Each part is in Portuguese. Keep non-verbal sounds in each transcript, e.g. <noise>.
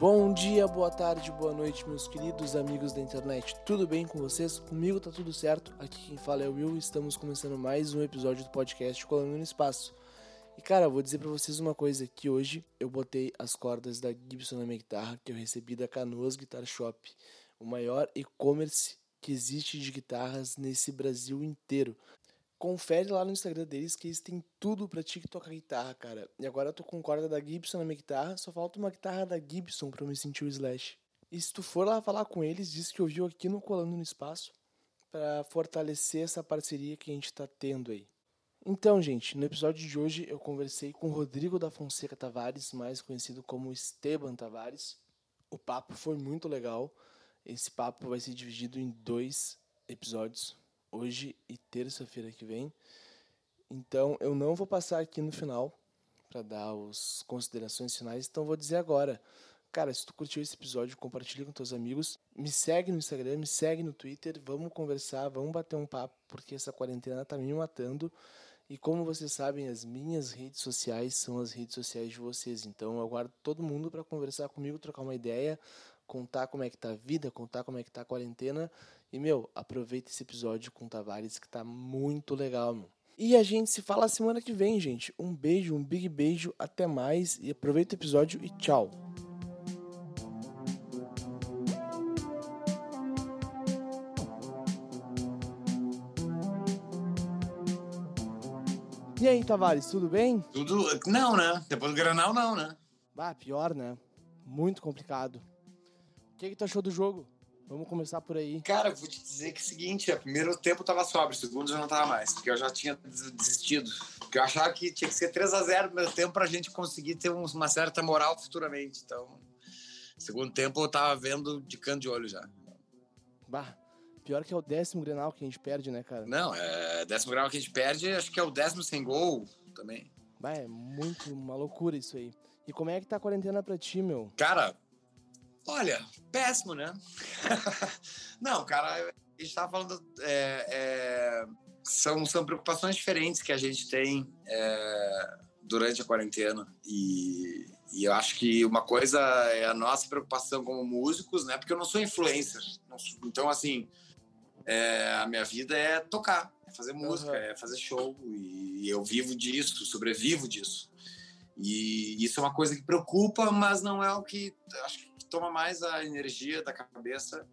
Bom dia, boa tarde, boa noite, meus queridos amigos da internet. Tudo bem com vocês? Comigo tá tudo certo. Aqui quem fala é o Will e estamos começando mais um episódio do podcast Colando no Espaço. E cara, vou dizer para vocês uma coisa, que hoje eu botei as cordas da Gibson na minha guitarra que eu recebi da Canoas Guitar Shop, o maior e-commerce que existe de guitarras nesse Brasil inteiro. Confere lá no Instagram deles que eles têm tudo pra ti que toca guitarra, cara. E agora eu tô com corda da Gibson na minha guitarra, só falta uma guitarra da Gibson pra eu me sentir o Slash. E se tu for lá falar com eles, diz que ouviu aqui no Colando no Espaço para fortalecer essa parceria que a gente tá tendo aí. Então, gente, no episódio de hoje eu conversei com Rodrigo da Fonseca Tavares, mais conhecido como Esteban Tavares. O papo foi muito legal. Esse papo vai ser dividido em dois episódios hoje e terça-feira que vem. Então eu não vou passar aqui no final para dar as considerações finais, então vou dizer agora. Cara, se tu curtiu esse episódio, compartilha com teus amigos. Me segue no Instagram, me segue no Twitter, vamos conversar, vamos bater um papo, porque essa quarentena tá me matando. E como vocês sabem, as minhas redes sociais são as redes sociais de vocês. Então eu aguardo todo mundo para conversar comigo, trocar uma ideia, contar como é que tá a vida, contar como é que tá a quarentena. E, meu, aproveita esse episódio com o Tavares que tá muito legal, meu. E a gente se fala semana que vem, gente. Um beijo, um big beijo, até mais. E aproveita o episódio e tchau. E aí, Tavares, tudo bem? Tudo. Não, né? Depois do Granal, não, né? Ah, pior, né? Muito complicado. O que, que tu achou do jogo? Vamos começar por aí. Cara, vou te dizer que é o seguinte, o primeiro tempo tava sóbrio, o segundo já não tava mais, porque eu já tinha desistido. Porque eu achava que tinha que ser 3 a 0 no primeiro tempo pra gente conseguir ter uma certa moral futuramente. Então, segundo tempo eu tava vendo de canto de olho já. Bah, pior que é o décimo Grenal que a gente perde, né, cara? Não, é décimo Grenal que a gente perde, acho que é o décimo sem gol também. Bah, é muito uma loucura isso aí. E como é que tá a quarentena pra ti, meu? Cara, Olha, péssimo, né? <laughs> Não, cara, a gente estava falando. É, é, são, são preocupações diferentes que a gente tem é, durante a quarentena. E, e, eu acho que uma coisa é a nossa preocupação como músicos, né? Porque eu não sou influencer. Então, assim, é, a minha vida é tocar, é fazer música, uhum. é fazer show. E eu vivo disso, sobrevivo disso. E isso é uma coisa que preocupa, mas não é o que acho que toma mais a energia da cabeça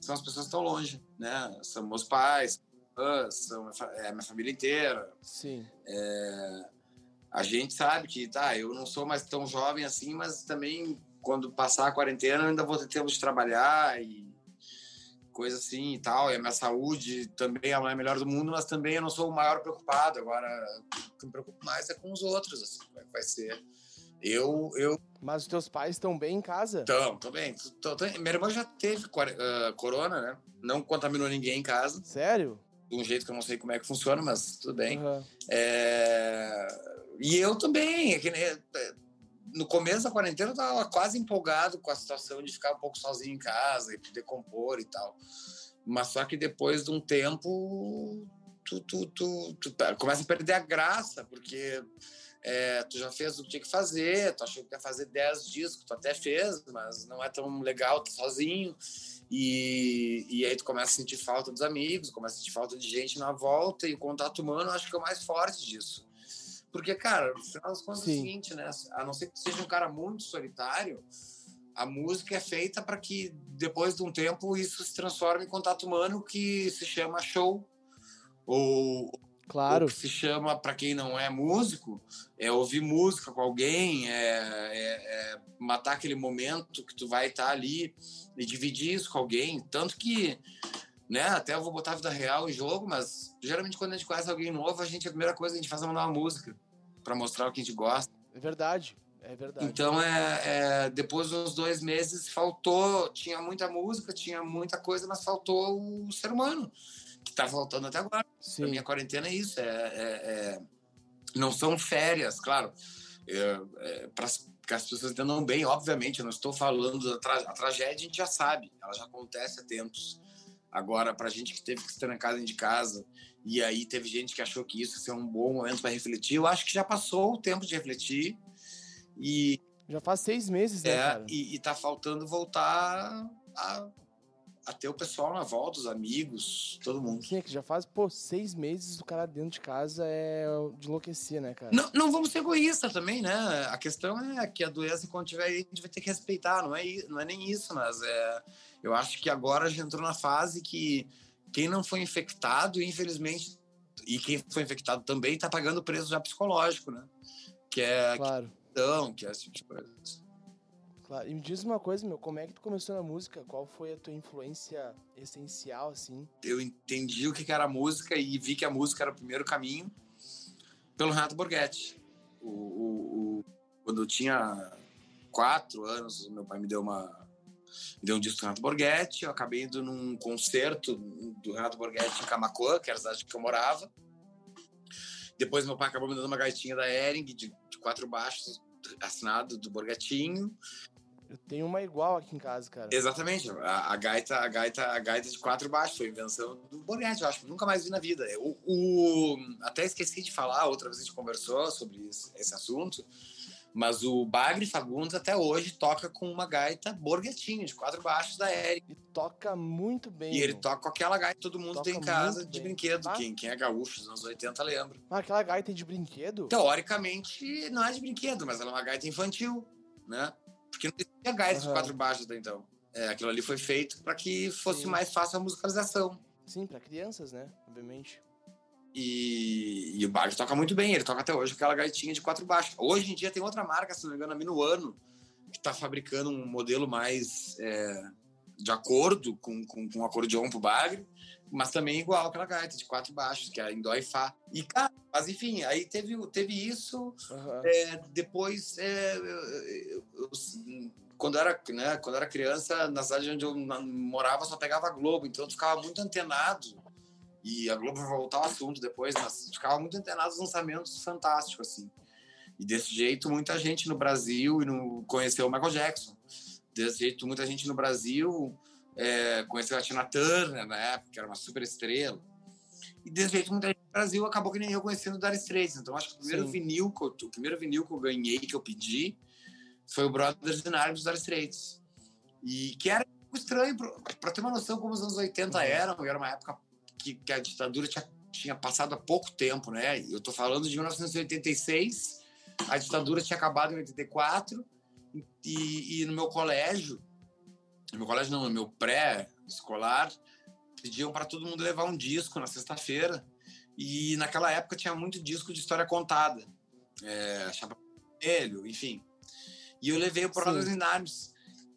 são as pessoas que estão longe, né? São meus pais, são é, a minha família inteira. Sim. É, a gente sabe que, tá, eu não sou mais tão jovem assim, mas também quando passar a quarentena ainda vou ter tempo de trabalhar e coisa assim e tal. E a minha saúde também é a melhor do mundo, mas também eu não sou o maior preocupado. Agora, o que me preocupa mais é com os outros, assim, é vai ser. Eu, eu mas os teus pais estão bem em casa? Estão, estão bem. Tô, tô, minha irmã já teve uh, corona, né? Não contaminou ninguém em casa. Sério? De um jeito que eu não sei como é que funciona, mas tudo bem. Uhum. É... E eu também. É que, é, no começo da quarentena eu tava quase empolgado com a situação de ficar um pouco sozinho em casa e poder compor e tal. Mas só que depois de um tempo, tu, tu, tu, tu começa a perder a graça, porque é, tu já fez o que tinha que fazer, tu achou que ia fazer 10 discos, tu até fez, mas não é tão legal tu sozinho. E, e aí tu começa a sentir falta dos amigos, começa a sentir falta de gente na volta, e o contato humano acho que é o mais forte disso. Porque, cara, no final das contas é o seguinte, né? A não ser que tu seja um cara muito solitário, a música é feita para que depois de um tempo isso se transforme em contato humano que se chama show ou Claro. O que se chama, para quem não é músico, é ouvir música com alguém, é, é, é matar aquele momento que tu vai estar tá ali e dividir isso com alguém. Tanto que, né, até eu vou botar a vida real em jogo, mas geralmente quando a gente conhece alguém novo, a gente, a primeira coisa que a gente faz é mandar uma música para mostrar o que a gente gosta. É verdade. É verdade. Então, é, é, depois dos dois meses, faltou. Tinha muita música, tinha muita coisa, mas faltou o ser humano que está voltando até agora. Sim. A minha quarentena é isso, é, é, é não são férias, claro. É, é para que as pessoas entendam bem, obviamente, eu não estou falando da tra a tragédia, a gente já sabe, ela já acontece há tempos. Agora, para a gente que teve que estar na casa de casa, e aí teve gente que achou que isso ia ser um bom momento para refletir, eu acho que já passou o tempo de refletir. E Já faz seis meses, né, é, cara? E, e tá faltando voltar a, a ter o pessoal na volta, os amigos, todo mundo. Sim, é que já faz, pô, seis meses o cara dentro de casa é de enlouquecer, né, cara? Não, não vamos ser egoístas também, né? A questão é que a doença, quando tiver aí, a gente vai ter que respeitar, não é, não é nem isso, mas é, eu acho que agora a gente entrou na fase que quem não foi infectado, infelizmente, e quem foi infectado também está pagando o preço já psicológico, né? Que é claro. que, que é esse tipo de coisa. Claro. E me diz uma coisa, meu, como é que tu começou na música? Qual foi a tua influência essencial, assim? Eu entendi o que era música e vi que a música era o primeiro caminho pelo Renato Borghetti. O, o, o, quando eu tinha quatro anos, meu pai me deu uma me deu um disco do Renato Borghetti, eu acabei indo num concerto do Renato Borghetti em Camacuã, que era a cidade que eu morava. Depois meu pai acabou me dando uma gaitinha da Ering, de, de quatro baixos, assinado do Borgatinho. Eu tenho uma igual aqui em casa, cara. Exatamente. A, a, gaita, a gaita, a gaita de quatro baixos foi invenção do Borghetti, eu acho. Nunca mais vi na vida. O, o, até esqueci de falar, outra vez a gente conversou sobre esse, esse assunto. Mas o Bagre Fagundes até hoje toca com uma gaita borguetinho, de quatro baixos da Eric. E toca muito bem. E ele toca com aquela gaita que todo mundo toca tem em casa de bem. brinquedo. Ah. Quem, quem é gaúcho dos anos 80 lembra. Ah, aquela gaita é de brinquedo? Teoricamente não é de brinquedo, mas ela é uma gaita infantil, né? Porque não existia gaita uhum. de quatro baixos até então. É, aquilo ali foi feito para que fosse Sim. mais fácil a musicalização. Sim, para crianças, né? Obviamente. E, e o Bard toca muito bem, ele toca até hoje com aquela gaitinha de quatro baixos. Hoje em dia tem outra marca, se não me engano, a Minuano, que está fabricando um modelo mais é, de acordo com, com, com um acordeon pro bagre, mas também igual aquela gaita de quatro baixos, que é em dó e fá. E, cara, mas enfim, aí teve, teve isso. Uhum. É, depois, é, eu, eu, quando, era, né, quando era criança, na cidade onde eu morava, só pegava Globo, então eu ficava muito antenado e a Globo vai voltar ao assunto depois, mas ficava muito antenado nos lançamentos fantásticos, assim. E desse jeito, muita gente no Brasil e no, conheceu o Michael Jackson. Desse jeito, muita gente no Brasil é, conheceu a Tina Turner, na época, que era uma super estrela. E desse jeito, muita gente no Brasil acabou que nem eu conhecendo o Dire Straits. Então, acho que o primeiro, vinil que eu, o primeiro vinil que eu ganhei, que eu pedi, foi o Brothers in Arms dos Dire Straits. E que era estranho, para ter uma noção como os anos 80 uhum. eram, era uma época que, que a ditadura tinha, tinha passado há pouco tempo, né? Eu estou falando de 1986, a ditadura tinha acabado em 84, e, e no meu colégio, no meu colégio não, no meu pré-escolar, pediam para todo mundo levar um disco na sexta-feira, e naquela época tinha muito disco de história contada, é, Chapa Vermelho, enfim. E eu levei o Brothers in Arms.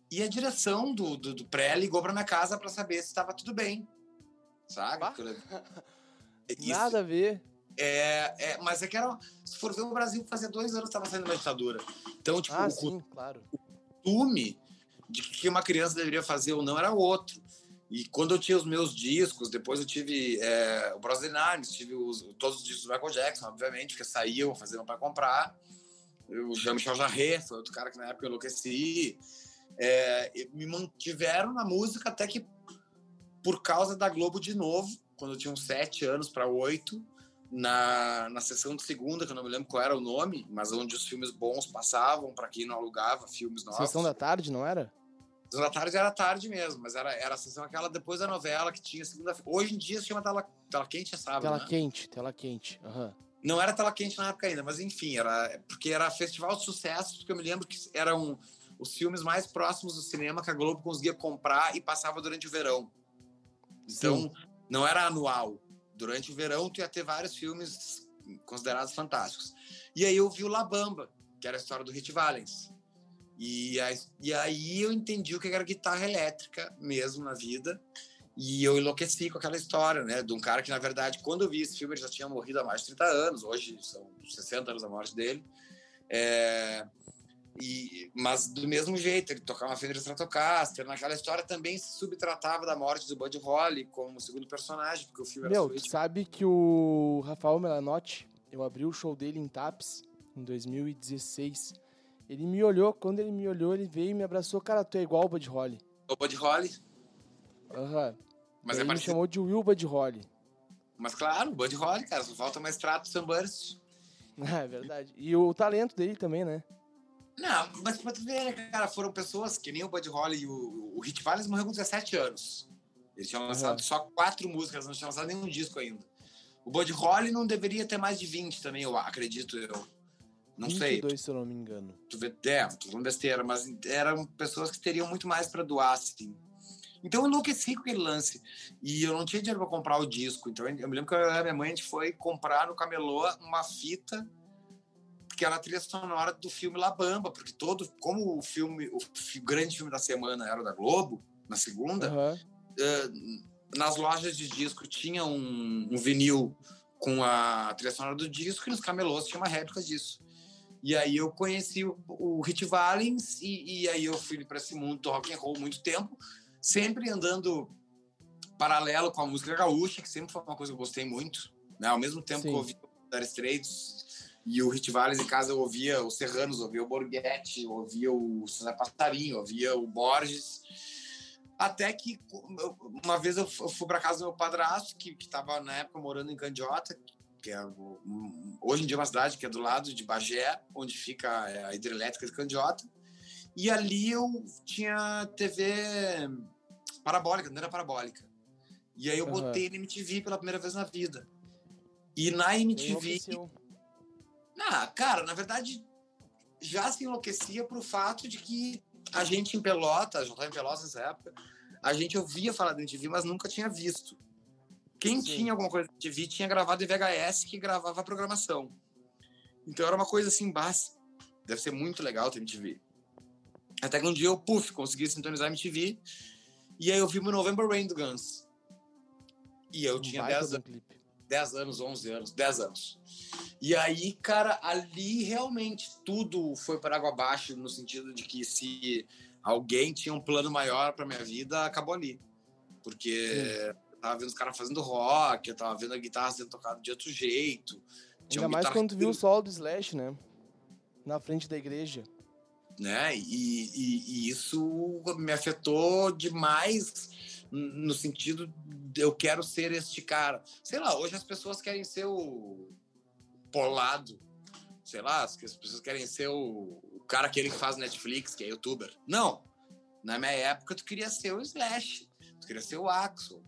E a direção do, do, do pré ligou para minha casa para saber se estava tudo bem sabe? <laughs> Nada a ver. É, é, mas é que era. Se for ver, o Brasil fazia dois anos que estava saindo da ditadura. Então, tipo, ah, o, sim, claro. o costume de que uma criança deveria fazer ou não era outro. E quando eu tinha os meus discos, depois eu tive é, o Bros. Arms, tive os, todos os discos do Michael Jackson, obviamente, que saíam, faziam para comprar. O Jean-Michel Jarre foi outro cara que na época eu enlouqueci. É, me mantiveram na música até que por causa da Globo de novo, quando eu tinha uns sete anos para oito, na, na sessão de segunda, que eu não me lembro qual era o nome, mas onde os filmes bons passavam, para quem não alugava filmes novos. Sessão da tarde, não era? Sessão da tarde era tarde mesmo, mas era, era a sessão aquela depois da novela que tinha segunda Hoje em dia se chama Tela, tela Quente, é sábado. Tela né? Quente, Tela Quente. Uhum. Não era Tela Quente na época ainda, mas enfim, era porque era festival de sucesso, porque eu me lembro que eram os filmes mais próximos do cinema que a Globo conseguia comprar e passava durante o verão. Então, Sim. não era anual. Durante o verão, tu ia ter vários filmes considerados fantásticos. E aí eu vi o La Bamba, que era a história do Hit Valens. E, e aí eu entendi o que era guitarra elétrica mesmo na vida. E eu enlouqueci com aquela história, né? De um cara que, na verdade, quando eu vi esse filme, ele já tinha morrido há mais de 30 anos. Hoje são 60 anos da morte dele. É... E, mas do mesmo jeito, ele tocava uma Fender Stratocaster. Naquela história também se subtratava da morte do Buddy Holly como segundo personagem, porque o filme Meu, tu sabe que o Rafael Melanotti, eu abri o show dele em Taps em 2016. Ele me olhou, quando ele me olhou, ele veio e me abraçou. Cara, tu é igual o Buddy Holly. O Buddy Holly? Aham. Uhum. Mas ele é me chamou de Will Buddy Holly. Mas claro, o Buddy Holly, cara, só falta mais trato Sunburst. <laughs> É verdade. E o talento dele também, né? Não, mas pra tu ver, né, cara, foram pessoas que nem o Buddy Holly e o, o Hit Valens morreu com 17 anos. Eles tinham lançado uhum. só quatro músicas, não tinham lançado nenhum disco ainda. O Buddy Holly não deveria ter mais de 20 também, eu acredito eu. Não 22, sei. se eu não me engano. Tu vê, é, tô falando besteira, mas eram pessoas que teriam muito mais para doar, assim. Então eu enlouqueci com aquele lance. E eu não tinha dinheiro para comprar o disco. Então eu me lembro que a minha mãe a gente foi comprar no camelô uma fita que era a trilha sonora do filme La Bamba, porque todo, como o filme, o, o grande filme da semana era da Globo, na segunda, uhum. uh, nas lojas de disco tinha um, um, vinil com a trilha sonora do disco e nos camelôs tinha uma réplica disso. E aí eu conheci o, o Hit Valens e, e aí eu fui para esse mundo do rock and roll muito tempo sempre andando paralelo com a música gaúcha, que sempre foi uma coisa que eu gostei muito. Né? Ao mesmo tempo Sim. que eu ouvia o Straits e o Hit Valles em casa, eu ouvia os Serranos, ouvia o Borghetti, ouvia o César Passarinho, ouvia o Borges. Até que uma vez eu fui para casa do meu padrasto, que estava na época morando em Candiota, que é hoje em dia uma cidade que é do lado de Bagé, onde fica a hidrelétrica de Candiota. E ali eu tinha TV parabólica, não era parabólica. E aí eu uhum. botei na MTV pela primeira vez na vida. E na MTV. Ah, cara, na verdade, já se enlouquecia pro fato de que a gente em Pelotas, já estava em Pelotas nessa época, a gente ouvia falar da MTV, mas nunca tinha visto. Quem Sim. tinha alguma coisa da MTV tinha gravado em VHS que gravava a programação. Então era uma coisa assim, básica. Deve ser muito legal ter MTV. Até que um dia eu, puf, consegui sintonizar a MTV. E aí eu vi o November Rain do Guns. E eu tinha 10 anos. 10 anos, 11 anos, 10 anos. E aí, cara, ali realmente tudo foi para água abaixo, no sentido de que se alguém tinha um plano maior para minha vida, acabou ali. Porque Sim. Tava vendo os caras fazendo rock, eu tava vendo a guitarra sendo tocada de outro jeito. Ainda mais quando tu viu o solo do Slash, né? Na frente da igreja né? E, e, e, isso me afetou demais no sentido de eu quero ser este cara. Sei lá, hoje as pessoas querem ser o polado, sei lá, as pessoas querem ser o, o cara que ele faz Netflix, que é youtuber. Não, na minha época tu queria ser o Slash, tu queria ser o Axel,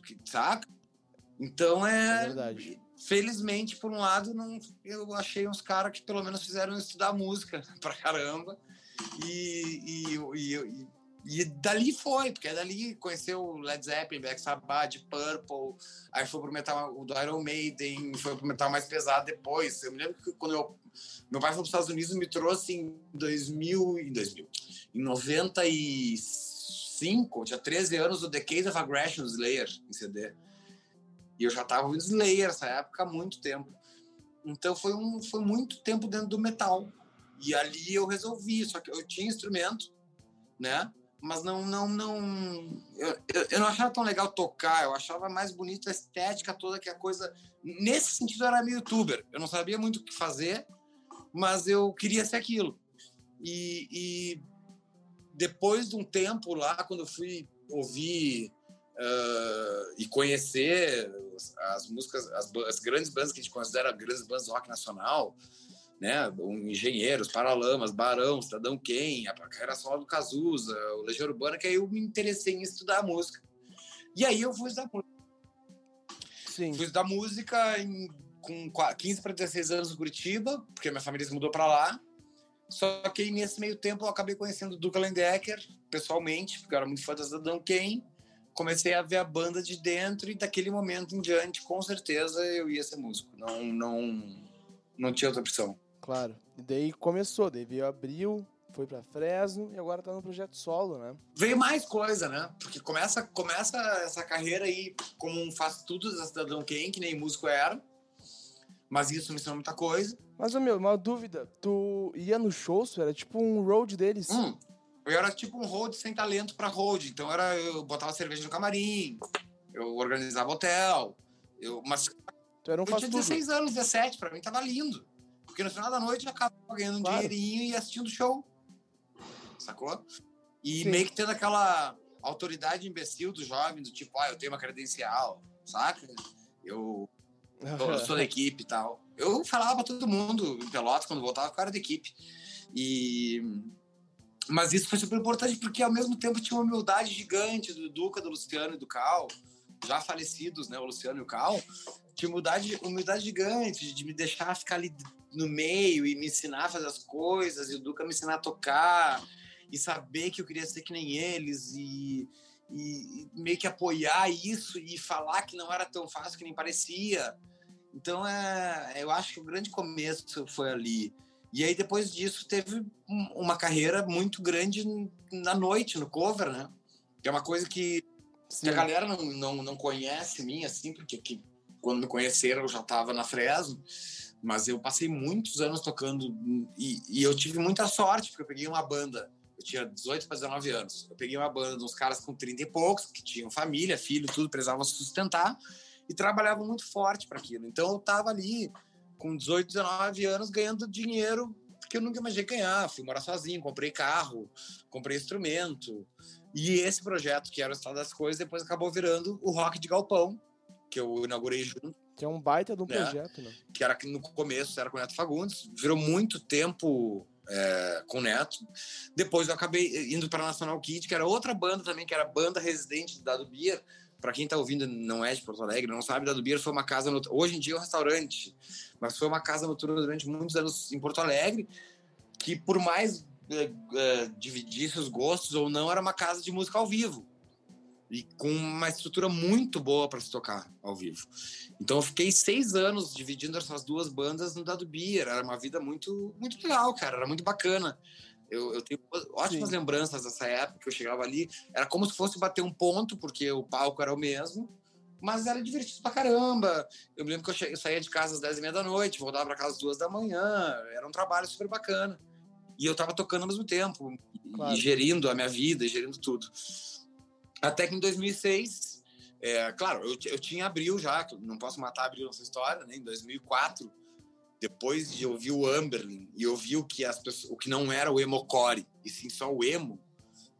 tu, saca? Então é, é verdade felizmente, por um lado, não, eu achei uns caras que pelo menos fizeram estudar música <laughs> pra caramba. E, e, e, e, dali foi, porque dali conheceu Led Zeppelin, Black Sabbath, Purple, aí foi pro metal do Iron Maiden, foi pro metal mais pesado depois. Eu me lembro que quando eu, meu pai foi para os Estados Unidos me trouxe em 2000, em 2000, em 95, tinha 13 anos, o Decade of Aggression Slayer em CD. E eu já tava ouvindo Slayer nessa época há muito tempo. Então foi, um, foi muito tempo dentro do metal. E ali eu resolvi, só que eu tinha instrumento, né? Mas não, não, não. Eu, eu, eu não achava tão legal tocar, eu achava mais bonita a estética toda, que a coisa. Nesse sentido, eu era meio youtuber. Eu não sabia muito o que fazer, mas eu queria ser aquilo. E, e depois de um tempo lá, quando eu fui ouvir uh, e conhecer as músicas, as, as, grandes bandas que a gente considera grandes bandas do rock nacional, né? Um Engenheiros, Paralamas, Barão, Cidadão Quem, a carreira solo do Cazuza, o Legião Urbana, que aí eu me interessei em estudar música. E aí eu fui estudar música. Sim. Fui estudar música em, com 15 para 16 anos no Curitiba, porque minha família se mudou para lá. Só que nesse meio tempo eu acabei conhecendo o Duca Lendecker pessoalmente, porque eu era muito fã da Cidadão Quem. Comecei a ver a banda de dentro e daquele momento em diante, com certeza eu ia ser músico. Não, não, não tinha outra opção. Claro. E daí começou, daí veio abril, foi para Fresno e agora tá no projeto solo, né? Veio mais coisa, né? Porque começa, começa essa carreira aí como um faz tudo da Cidadão Quem, que nem músico era. Mas isso me ensinou muita coisa. Mas, meu, uma dúvida. Tu ia no show, era tipo um road deles? Hum, eu era tipo um road sem talento pra road. Então era, eu botava cerveja no camarim, eu organizava hotel. Eu, mas tu era um eu tinha 16 tudo. anos, 17, pra mim tava lindo. Porque no final da noite eu acabava ganhando claro. um dinheirinho e assistindo o show. Sacou? E Sim. meio que tendo aquela autoridade imbecil do jovem, do tipo, ah, eu tenho uma credencial, saca? Eu, eu sou da equipe e tal. Eu falava pra todo mundo em Pelotas, quando voltava, cara da equipe. E mas isso foi super importante porque ao mesmo tempo tinha uma humildade gigante do Duca, do Luciano e do Cal, já falecidos, né, o Luciano e o Cal, tinha humildade, humildade gigante de me deixar ficar ali no meio e me ensinar a fazer as coisas, e o Duca me ensinar a tocar e saber que eu queria ser que nem eles e, e meio que apoiar isso e falar que não era tão fácil que nem parecia. Então, é, eu acho que o grande começo foi ali. E aí, depois disso, teve uma carreira muito grande na noite, no cover, né? Que é uma coisa que, que a galera não, não, não conhece mim, assim, porque que, quando me conheceram eu já estava na Fresno. Mas eu passei muitos anos tocando e, e, eu tive muita sorte, porque eu peguei uma banda. Eu tinha 18 para 19 anos. Eu peguei uma banda de uns caras com 30 e poucos, que tinham família, filho, tudo, precisavam sustentar e trabalhavam muito forte para aquilo. Então eu estava ali com 18, 19 anos ganhando dinheiro que eu nunca imaginei ganhar. Fui morar sozinho, comprei carro, comprei instrumento. E esse projeto, que era o Estado das Coisas, depois acabou virando o Rock de Galpão, que eu inaugurei junto. Que é um baita de um né? projeto, né? Que era no começo, era com o Neto Fagundes. Virou muito tempo é, com o Neto. Depois eu acabei indo para a Nacional Kid, que era outra banda também, que era a banda residente do Dado Beer, para quem está ouvindo não é de Porto Alegre, não sabe, Dado Beer foi uma casa, hoje em dia é um restaurante, mas foi uma casa noturna durante muitos anos em Porto Alegre, que por mais é, é, dividisse os gostos ou não, era uma casa de música ao vivo e com uma estrutura muito boa para se tocar ao vivo. Então eu fiquei seis anos dividindo essas duas bandas no Dado Beer, era uma vida muito muito legal, cara, era muito bacana. Eu, eu tenho ótimas Sim. lembranças dessa época que eu chegava ali. Era como se fosse bater um ponto, porque o palco era o mesmo, mas era divertido pra caramba. Eu me lembro que eu, cheguei, eu saía de casa às 10 e meia da noite, voltava para casa às duas da manhã. Era um trabalho super bacana. E eu tava tocando ao mesmo tempo, claro. gerindo a minha vida, gerindo tudo. Até que em 2006, é, claro, eu, eu tinha Abril já, não posso matar Abril nessa história, né? Em 2004, depois de ouvir o Amberlin e ouvir o que, as pessoas, o que não era o emocore, e sim só o emo,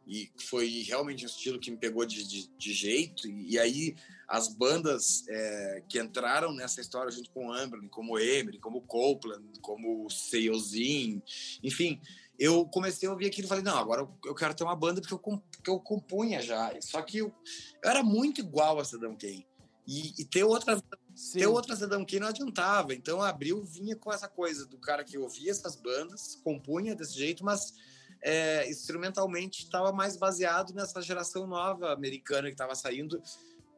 e foi realmente um estilo que me pegou de, de, de jeito, e, e, aí as bandas é, que entraram nessa história junto com o Amberlin, como o Emery, como o Copeland, como o enfim, eu comecei a ouvir aquilo e falei, não, agora eu quero ter uma banda porque eu, eu compunha já, só que eu, eu era muito igual a Saddam Kane, e, e ter outra Sim. Ter outra Saddam Kane não adiantava. Então, Abril vinha com essa coisa do cara que ouvia essas bandas, compunha desse jeito, mas é, instrumentalmente estava mais baseado nessa geração nova americana que estava saindo,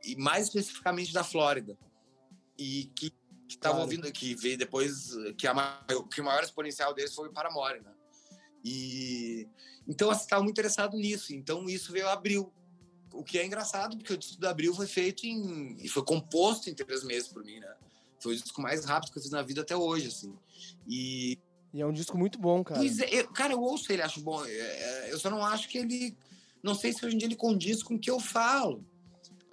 e mais especificamente da Flórida. E que estava claro. ouvindo, que veio depois, que, a, que o maior exponencial deles foi o Paramore, né? E então, assim, estava muito interessado nisso. Então, isso veio Abril o que é engraçado, porque o disco do Abril foi feito em. e foi composto em três meses por mim, né? Foi o disco mais rápido que eu fiz na vida até hoje, assim. E. E é um disco muito bom, cara. Pois é, eu, cara, eu ouço ele, acho bom. É, é, eu só não acho que ele. Não sei se hoje em dia ele condiz com o que eu falo.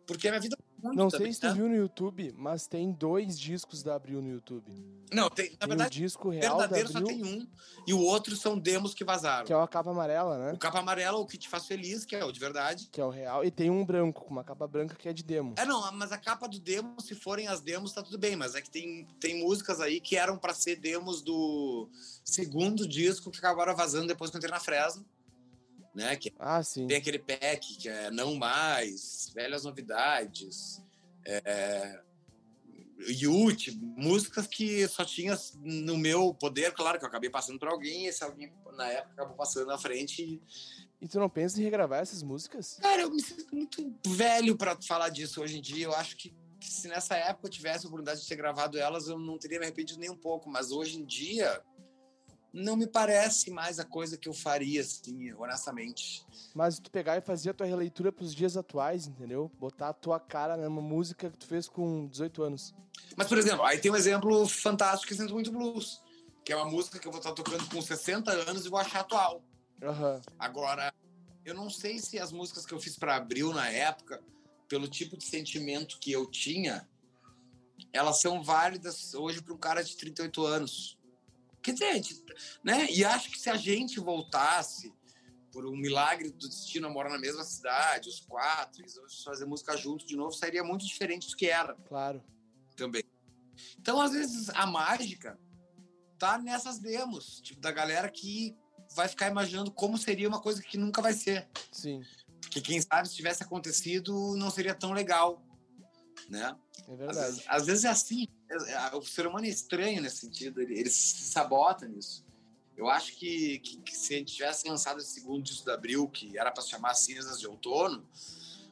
Porque a minha vida muito Não sei se tu viu no YouTube, mas tem dois discos da Abril no YouTube. Não, tem, na tem verdade, o disco real verdadeiro só tem um, e o outro são demos que vazaram. Que é a capa amarela, né? O capa amarela, o que te faz feliz, que é o de verdade. Que é o real, e tem um branco, com uma capa branca que é de demo. É, não, mas a capa do demo, se forem as demos, tá tudo bem, mas é que tem, tem músicas aí que eram para ser demos do segundo disco que acabaram vazando depois que eu entrei na Fresno né? Que ah, sim. Tem aquele pack que é Não Mais, Velhas Novidades, é, Yute, músicas que só tinha no meu poder, claro que eu acabei passando para alguém, e esse alguém na época acabou passando na frente. E... e tu não pensa em regravar essas músicas? Cara, eu me sinto muito velho para falar disso hoje em dia. Eu acho que, que se nessa época eu tivesse a oportunidade de ter gravado elas, eu não teria me arrependido nem um pouco. Mas hoje em dia, não me parece mais a coisa que eu faria, assim, honestamente. Mas tu pegar e fazer a tua releitura pros dias atuais, entendeu? Botar a tua cara numa música que tu fez com 18 anos. Mas, por exemplo, aí tem um exemplo fantástico que é Sinto Muito Blues, que é uma música que eu vou estar tocando com 60 anos e vou achar atual. Uhum. Agora, eu não sei se as músicas que eu fiz para Abril na época, pelo tipo de sentimento que eu tinha, elas são válidas hoje para um cara de 38 anos. Quer dizer, né? E acho que se a gente voltasse por um milagre do destino a morar na mesma cidade, os quatro, e fazer música junto de novo, sairia muito diferente do que era. Claro. Também. Então, às vezes, a mágica tá nessas demos, tipo, da galera que vai ficar imaginando como seria uma coisa que nunca vai ser. Sim. Porque quem sabe se tivesse acontecido não seria tão legal, né? É verdade. Às às vezes é assim. É, é, o ser humano é estranho nesse sentido. Ele, ele se sabota nisso. Eu acho que, que, que, se a gente tivesse lançado esse segundo disco da Abril, que era para se chamar Cinzas de Outono,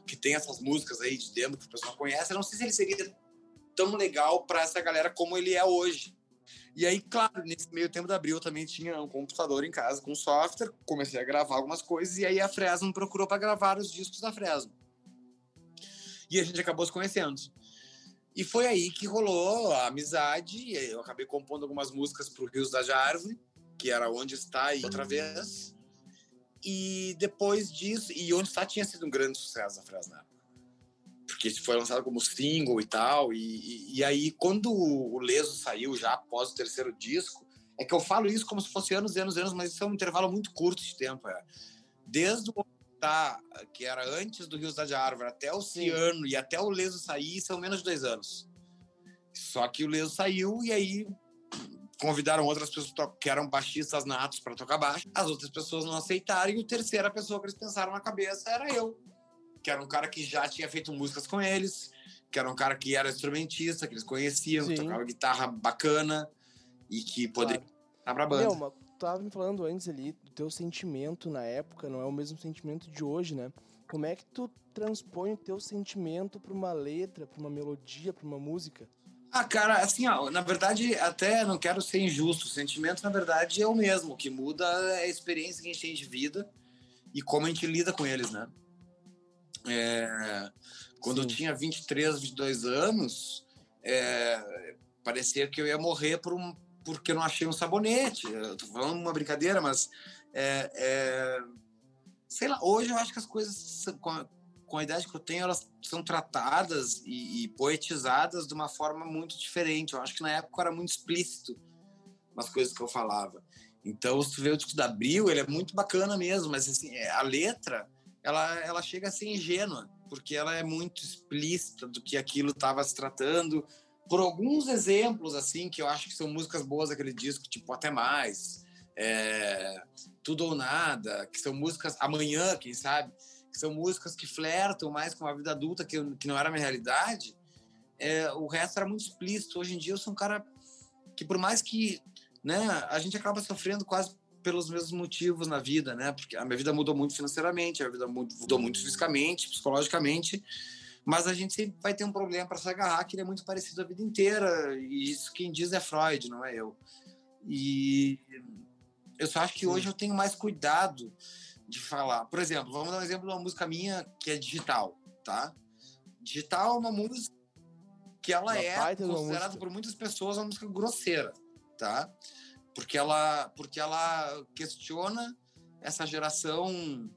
que tem essas músicas aí de demo que o pessoal conhece, eu não sei se ele seria tão legal para essa galera como ele é hoje. E aí, claro, nesse meio tempo da Abril eu também tinha um computador em casa com software, comecei a gravar algumas coisas e aí a Fresno procurou para gravar os discos da Fresno. E a gente acabou se conhecendo. E foi aí que rolou a amizade. Eu acabei compondo algumas músicas para o Rios da Árvore, que era Onde Está aí outra vez. E depois disso, e Onde Está tinha sido um grande sucesso da Fresno porque foi lançado como single e tal. E, e, e, aí, quando o Leso saiu já após o terceiro disco, é que eu falo isso como se fosse anos e anos e anos, mas isso é um intervalo muito curto de tempo. É. Desde o tá, que era antes do Rios da Árvore, até o Ciano e até o Leso sair, são menos de dois anos. Só que o Leso saiu e aí convidaram outras pessoas que eram baixistas natos para tocar baixo. As outras pessoas não aceitaram e a terceira pessoa que eles pensaram na cabeça era eu que era um cara que já tinha feito músicas com eles, que era um cara que era instrumentista, que eles conheciam, Sim. que tocava guitarra bacana e que poderia claro. estar pra banda. Meu, mas tu tava me falando antes ali do teu sentimento na época, não é o mesmo sentimento de hoje, né? Como é que tu transpõe o teu sentimento pra uma letra, pra uma melodia, pra uma música? Ah, cara, assim, ó, na verdade, até não quero ser injusto. O sentimento, na verdade, é o mesmo. O que muda é a experiência que a gente tem de vida e como a gente lida com eles, né? É, quando Sim. eu tinha 23, 22 anos, é, parecia que eu ia morrer por um, porque eu não achei um sabonete. Eu tô falando uma brincadeira, mas é, é, sei lá, hoje eu acho que as coisas com a, com a idade que eu tenho, elas são tratadas e, e, poetizadas de uma forma muito diferente. Eu acho que na época era muito explícito as coisas que eu falava. Então, se tu vê o disco da Abril, ele é muito bacana mesmo, mas assim, é, a letra ela, ela chega a ser ingênua, porque ela é muito explícita do que aquilo estava se tratando. Por alguns exemplos, assim, que eu acho que são músicas boas daquele disco, tipo Até Mais, é, Tudo ou Nada, que são músicas Amanhã, quem sabe, que são músicas que flertam mais com a vida adulta, que, que não era a minha realidade. É, o resto era muito explícito. Hoje em dia eu sou um cara que, por mais que né, a gente acaba sofrendo quase pelos mesmos motivos na vida, né? Porque a minha vida mudou muito financeiramente, a vida mudou muito fisicamente, psicologicamente, mas a gente sempre vai ter um problema para se agarrar que ele é muito parecido a vida inteira, e isso quem diz é Freud, não é eu. E eu só acho que Sim. hoje eu tenho mais cuidado de falar. Por exemplo, vamos dar um exemplo de uma música minha que é digital, tá? Digital é uma música que ela uma é considerada por muitas pessoas uma música grosseira, tá? porque ela, porque ela questiona essa geração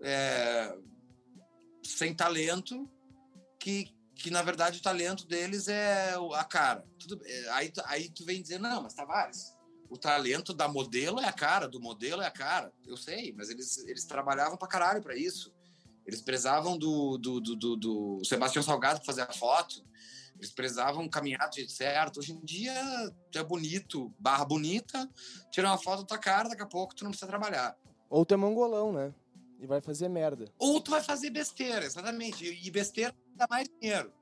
é, sem talento, que, que na verdade o talento deles é a cara. Tudo, é, aí, aí tu vem dizer, não, mas Tavares, o talento da modelo é a cara, do modelo é a cara. Eu sei, mas eles, eles trabalhavam pra caralho pra isso. Eles prezavam do, do, do, do, do Sebastião Salgado pra fazer a foto. Eles precisavam caminhar jeito certo. Hoje em dia, tu é bonito, barra bonita, tira uma foto da tua cara, daqui a pouco tu não precisa trabalhar. Ou tu é mongolão, né? E vai fazer merda. Ou tu vai fazer besteira, exatamente. E besteira dá mais dinheiro,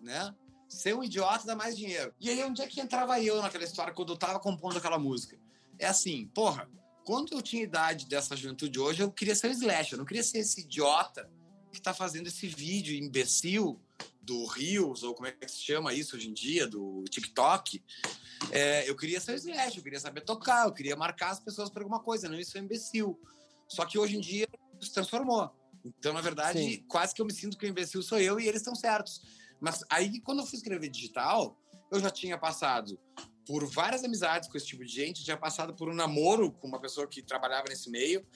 né? Ser um idiota dá mais dinheiro. E aí, onde é que entrava eu naquela história quando eu tava compondo aquela música? É assim, porra, quando eu tinha idade dessa juventude hoje, eu queria ser o Slash, eu não queria ser esse idiota que tá fazendo esse vídeo imbecil do Rios, ou como é que se chama isso hoje em dia, do TikTok, é, eu queria ser slash, eu queria saber tocar, eu queria marcar as pessoas por alguma coisa, não isso é imbecil. Só que hoje em dia se transformou. Então, na verdade, Sim. quase que eu me sinto que o imbecil sou eu e eles estão certos. Mas aí, quando eu fui escrever digital, eu já tinha passado por várias amizades com esse tipo de gente, tinha passado por um namoro com uma pessoa que trabalhava nesse meio,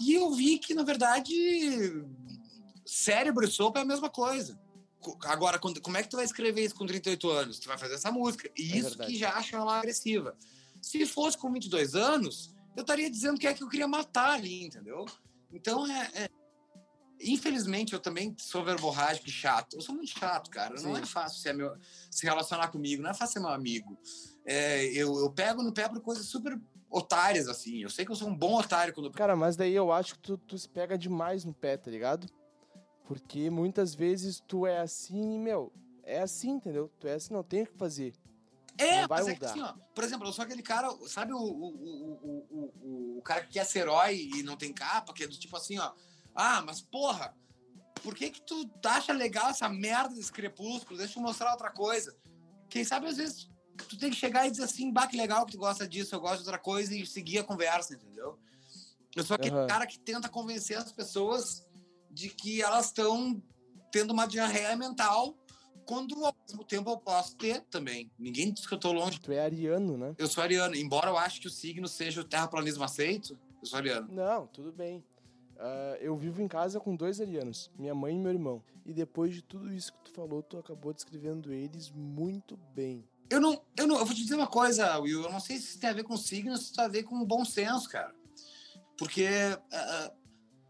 e eu vi que, na verdade, cérebro e sopa é a mesma coisa. Agora, como é que tu vai escrever isso com 38 anos? Tu vai fazer essa música. E é isso verdade. que já acha ela agressiva. Se fosse com 22 anos, eu estaria dizendo que é que eu queria matar ali, entendeu? Então, é, é... Infelizmente, eu também sou verborrágico e chato. Eu sou muito chato, cara. Sim. Não é fácil ser meu, se relacionar comigo, não é fácil ser meu amigo. É, eu, eu pego no pé por coisas super otárias, assim. Eu sei que eu sou um bom otário quando. Cara, mas daí eu acho que tu, tu se pega demais no pé, tá ligado? Porque muitas vezes tu é assim e, meu, é assim, entendeu? Tu é assim, não tem o que fazer. É, não vai mas mudar. é que assim, ó, por exemplo, eu sou aquele cara, sabe o, o, o, o, o, cara que quer ser herói e não tem capa, que é do tipo assim, ó, ah, mas porra, por que que tu acha legal essa merda desse crepúsculo? Deixa eu mostrar outra coisa. Quem sabe às vezes tu tem que chegar e dizer assim, bah, que legal que tu gosta disso, eu gosto de outra coisa e seguir a conversa, entendeu? Eu sou aquele uhum. cara que tenta convencer as pessoas de que elas estão tendo uma diarreia mental quando ao mesmo tempo eu posso ter também. Ninguém diz que eu tô longe. Tu é ariano, né? Eu sou ariano. Embora eu ache que o signo seja o terraplanismo aceito, eu sou ariano. Não, tudo bem. Uh, eu vivo em casa com dois arianos, minha mãe e meu irmão. E depois de tudo isso que tu falou, tu acabou descrevendo eles muito bem. Eu não, eu não, eu vou te dizer uma coisa, Will. Eu não sei se tem a ver com signos, se tem a ver com bom senso, cara. Porque, uh,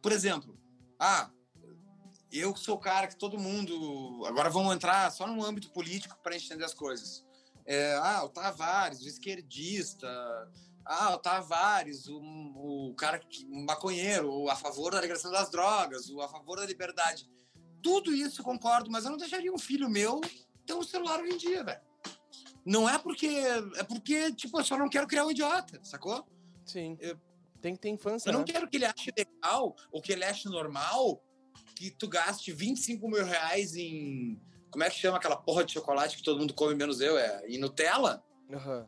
por exemplo, ah, eu sou o cara que todo mundo. Agora vamos entrar só no âmbito político para entender as coisas. É, ah, o Tavares, o esquerdista. Ah, o Tavares, o, o cara que, o maconheiro, o a favor da legalização das drogas, o a favor da liberdade. Tudo isso concordo, mas eu não deixaria um filho meu ter um celular hoje em dia, velho. Não é porque. É porque, tipo, eu só não quero criar um idiota, sacou? Sim. Eu, tem que ter infância. Eu não né? quero que ele ache legal ou que ele ache normal que tu gaste 25 mil reais em. Como é que chama aquela porra de chocolate que todo mundo come, menos eu? É em Nutella? Uhum.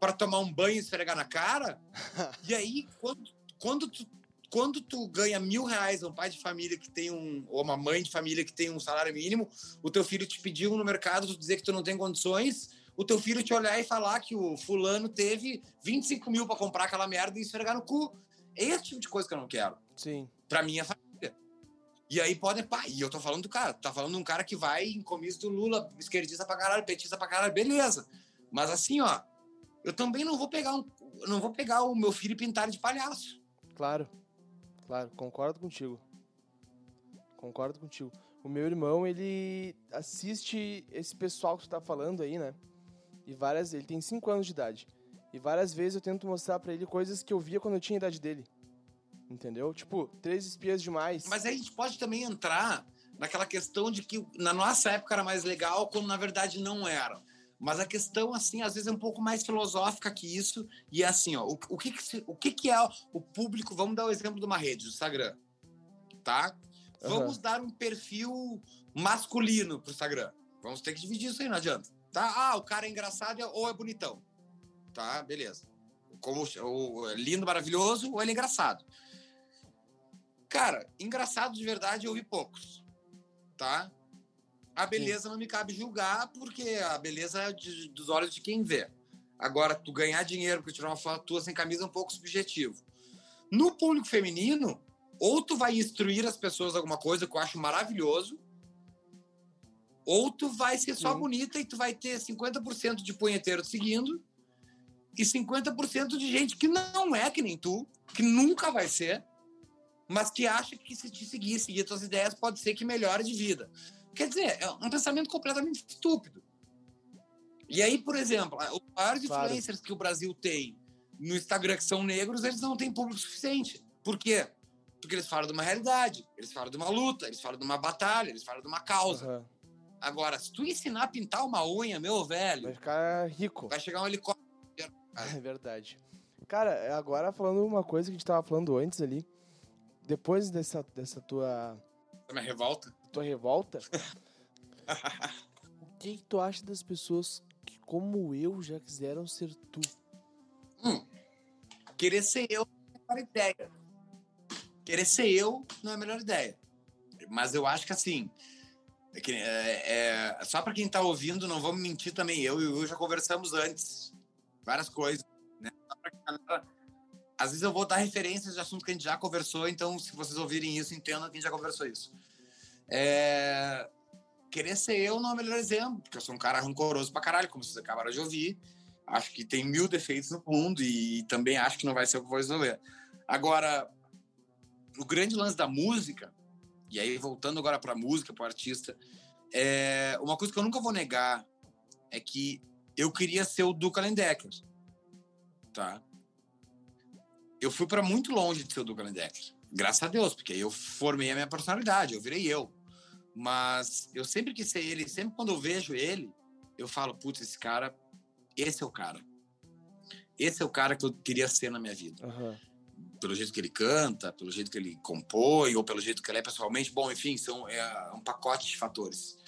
Pra, tomar um banho e esfregar na cara? <laughs> e aí, quando, quando, tu, quando tu ganha mil reais, um pai de família que tem um. ou uma mãe de família que tem um salário mínimo, o teu filho te pediu no mercado, tu dizer que tu não tem condições, o teu filho te olhar e falar que o fulano teve 25 mil pra comprar aquela merda e esfregar no cu. É esse tipo de coisa que eu não quero. Sim. Pra minha família. E aí pode, pá, e eu tô falando do cara, tá falando de um cara que vai em comício do Lula, esquerdista pra caralho, petista pra caralho, beleza. Mas assim, ó, eu também não vou pegar um, não vou pegar o meu filho e pintar de palhaço. Claro, claro, concordo contigo. Concordo contigo. O meu irmão, ele assiste esse pessoal que tu tá falando aí, né? E várias, ele tem 5 anos de idade. E várias vezes eu tento mostrar para ele coisas que eu via quando eu tinha a idade dele. Entendeu? Tipo, três espias demais. Mas aí a gente pode também entrar naquela questão de que na nossa época era mais legal, quando na verdade não era. Mas a questão, assim, às vezes é um pouco mais filosófica que isso. E é assim, ó, o, o, que, que, o que, que é o público? Vamos dar o exemplo de uma rede, do Instagram. Tá? Uhum. Vamos dar um perfil masculino pro Instagram. Vamos ter que dividir isso aí, não adianta. Tá? Ah, o cara é engraçado ou é bonitão. Tá? Beleza. Como, ou é lindo, maravilhoso, ou ele é engraçado. Cara, engraçado de verdade eu vi poucos, tá? A beleza Sim. não me cabe julgar, porque a beleza é de, dos olhos de quem vê. Agora, tu ganhar dinheiro porque tirar uma foto tua sem camisa é um pouco subjetivo. No público feminino, ou tu vai instruir as pessoas alguma coisa que eu acho maravilhoso, ou tu vai ser só bonita e tu vai ter 50% de punheteiro seguindo e 50% de gente que não é que nem tu, que nunca vai ser, mas que acha que se te seguir, seguir suas ideias, pode ser que melhore de vida. Quer dizer, é um pensamento completamente estúpido. E aí, por exemplo, os maiores claro. influencers que o Brasil tem no Instagram, que são negros, eles não têm público suficiente. Por quê? Porque eles falam de uma realidade, eles falam de uma luta, eles falam de uma batalha, eles falam de uma causa. Uhum. Agora, se tu ensinar a pintar uma unha, meu velho. Vai ficar rico. Vai chegar um helicóptero. <laughs> É verdade. Cara, agora falando uma coisa que a gente tava falando antes ali depois dessa, dessa tua. Da minha revolta? Tua revolta. <laughs> o que, que tu acha das pessoas que, como eu, já quiseram ser tu? Hum, querer ser eu não é a melhor ideia. Querer ser eu não é a melhor ideia. Mas eu acho que assim. É, é, é só para quem tá ouvindo, não vamos mentir também. Eu e o Will já conversamos antes. Várias coisas. Né? Só pra galera às vezes eu vou dar referências de assuntos que a gente já conversou, então se vocês ouvirem isso, entendam que a gente já conversou isso. É... Querer ser eu não é o melhor exemplo, porque eu sou um cara rancoroso pra caralho, como vocês acabaram de ouvir. Acho que tem mil defeitos no mundo e também acho que não vai ser o que vou resolver. Agora, o grande lance da música, e aí voltando agora pra música, pro artista, é... uma coisa que eu nunca vou negar é que eu queria ser o Duca Lendecker, tá? Eu fui para muito longe de ser o Douglas Decker. Graças a Deus, porque aí eu formei a minha personalidade, eu virei eu. Mas eu sempre quis ser ele, sempre quando eu vejo ele, eu falo, putz, esse cara, esse é o cara. Esse é o cara que eu queria ser na minha vida. Uhum. Pelo jeito que ele canta, pelo jeito que ele compõe, ou pelo jeito que ele é pessoalmente. Bom, enfim, são é um pacote de fatores.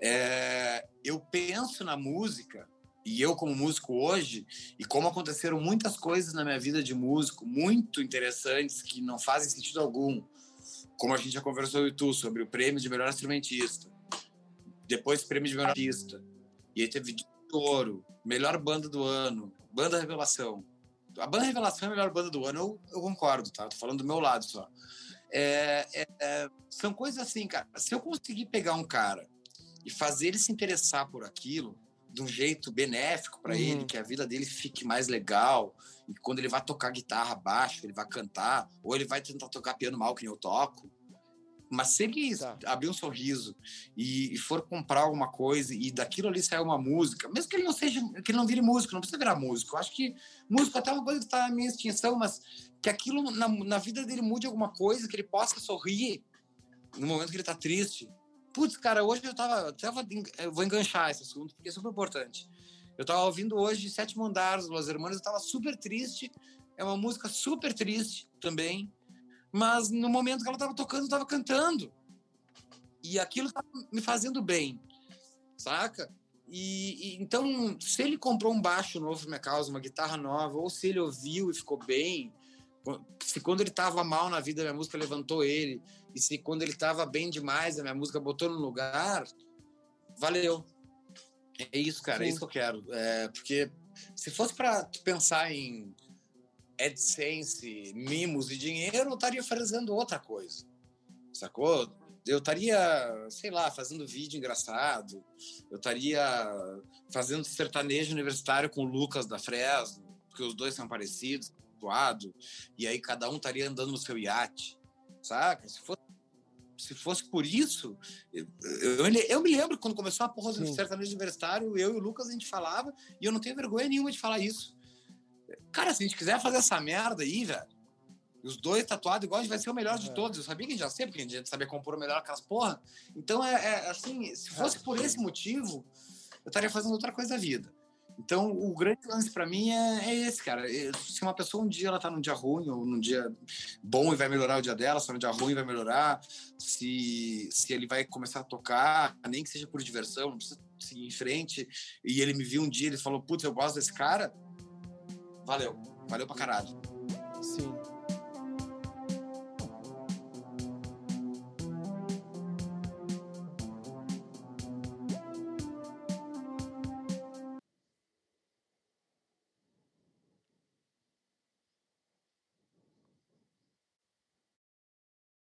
É, eu penso na música e eu como músico hoje e como aconteceram muitas coisas na minha vida de músico muito interessantes que não fazem sentido algum como a gente já conversou e tu sobre o prêmio de melhor instrumentista depois prêmio de melhor artista e aí teve de ouro melhor banda do ano banda revelação. A banda revelação é a melhor banda do ano eu, eu concordo tá? Tô falando do meu lado só. É, é, é, são coisas assim cara se eu conseguir pegar um cara e fazer ele se interessar por aquilo de um jeito benéfico para uhum. ele, que a vida dele fique mais legal. E quando ele vai tocar guitarra baixo, ele vai cantar, ou ele vai tentar tocar piano mal, que nem eu toco. Mas se ele tá. abrir um sorriso e, e, for comprar alguma coisa e daquilo ali sair uma música, mesmo que ele não seja, que ele não vire músico, não precisa virar músico. Eu acho que músico até é uma coisa que está na minha extinção, mas que aquilo na, na vida dele mude alguma coisa, que ele possa sorrir no momento que ele está triste, Putz, cara, hoje eu tava. Tava, eu vou enganchar esse assunto, porque é super importante. Eu tava ouvindo hoje Sétimo Andar, Los Hermanos, eu tava super triste. É uma música super triste também. Mas no momento que ela tava tocando, eu tava cantando. E aquilo tava me fazendo bem, saca? E, e, então, se ele comprou um baixo novo pra minha causa, uma guitarra nova, ou se ele ouviu e ficou bem, se quando ele tava mal na vida, minha música levantou ele, e se quando ele estava bem demais, a minha música botou no lugar, valeu. É isso, cara, Sim. é isso que eu quero. É, porque se fosse para pensar em AdSense, mimos e dinheiro, eu estaria fazendo outra coisa. Sacou? Eu estaria, sei lá, fazendo vídeo engraçado. Eu estaria fazendo sertanejo universitário com o Lucas da Fresno, porque os dois são parecidos, doado. E aí cada um estaria andando no seu iate saca? Se fosse, se fosse por isso, eu, eu, eu, me lembro quando começou a porra do sertanejo universitário, eu e o Lucas a gente falava, e eu não tenho vergonha nenhuma de falar isso. Cara, se a gente quiser fazer essa merda aí, velho, os dois tatuados igual, a gente vai ser o melhor de é. todos. Eu sabia que a gente já sei, porque a gente sabia compor o melhor aquelas porra. Então, é, é assim, se fosse por esse motivo, eu estaria fazendo outra coisa da vida. Então, o grande lance para mim é, é, esse, cara. É, se uma pessoa um dia ela tá num dia ruim ou num dia bom e vai melhorar o dia dela, se num dia ruim vai melhorar, se, se ele vai começar a tocar, nem que seja por diversão, não precisa seguir em frente, e ele me viu um dia, ele falou, putz, eu gosto desse cara, valeu, valeu pra caralho. Sim.